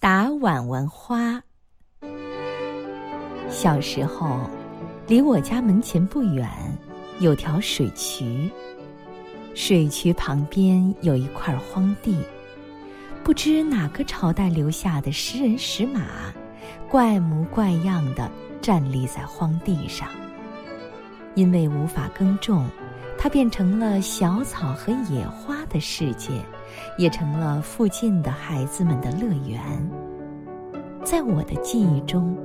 打碗碗花。小时候，离我家门前不远有条水渠，水渠旁边有一块荒地，不知哪个朝代留下的石人石马，怪模怪样的站立在荒地上。因为无法耕种，它变成了小草和野花的世界，也成了附近的孩子们的乐园。在我的记忆中，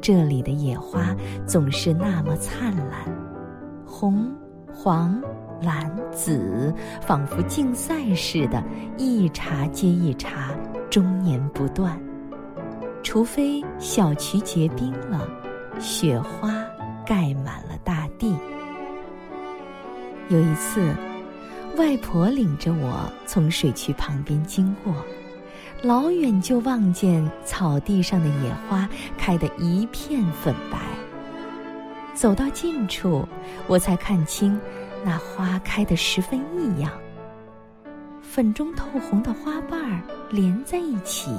这里的野花总是那么灿烂，红、黄、蓝、紫，仿佛竞赛似的，一茬接一茬，终年不断。除非小渠结冰了，雪花盖满了大地。有一次，外婆领着我从水渠旁边经过，老远就望见草地上的野花开得一片粉白。走到近处，我才看清，那花开得十分异样。粉中透红的花瓣儿连在一起，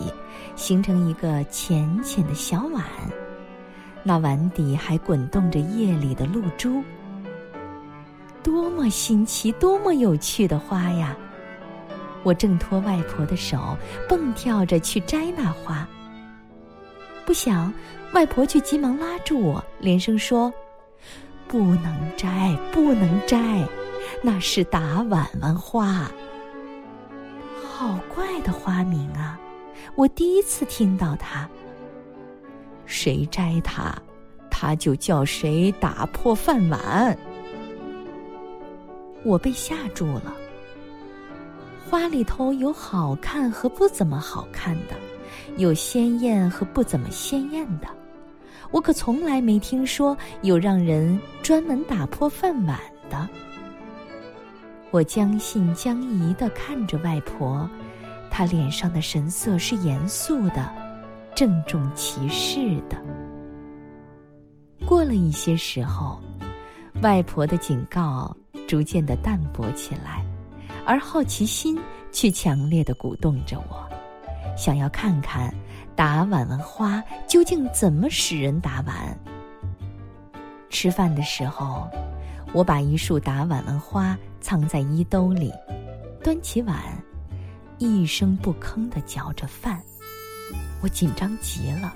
形成一个浅浅的小碗，那碗底还滚动着夜里的露珠。多么新奇，多么有趣的花呀！我挣脱外婆的手，蹦跳着去摘那花。不想，外婆却急忙拉住我，连声说：“不能摘，不能摘，那是打碗碗花。”好怪的花名啊！我第一次听到它。谁摘它，它就叫谁打破饭碗。我被吓住了。花里头有好看和不怎么好看的，有鲜艳和不怎么鲜艳的。我可从来没听说有让人专门打破饭碗的。我将信将疑的看着外婆，她脸上的神色是严肃的，郑重其事的。过了一些时候，外婆的警告。逐渐的淡薄起来，而好奇心却强烈的鼓动着我，想要看看打碗碗花究竟怎么使人打碗。吃饭的时候，我把一束打碗碗花藏在衣兜里，端起碗，一声不吭的嚼着饭。我紧张极了，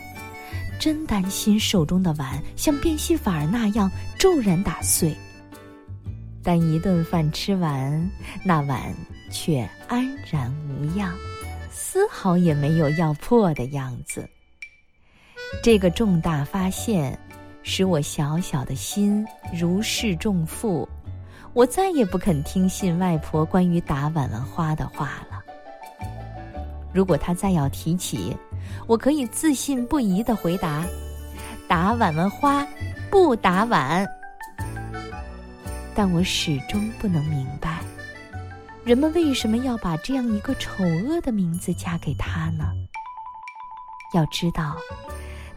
真担心手中的碗像变戏法儿那样骤然打碎。但一顿饭吃完，那碗却安然无恙，丝毫也没有要破的样子。这个重大发现，使我小小的心如释重负。我再也不肯听信外婆关于打碗碗花的话了。如果她再要提起，我可以自信不疑的回答：打碗碗花，不打碗。但我始终不能明白，人们为什么要把这样一个丑恶的名字嫁给他呢？要知道，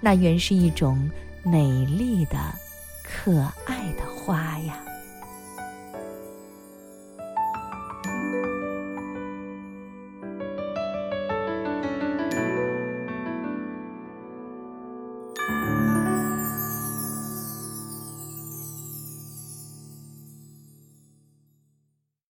那原是一种美丽的、可爱的花呀。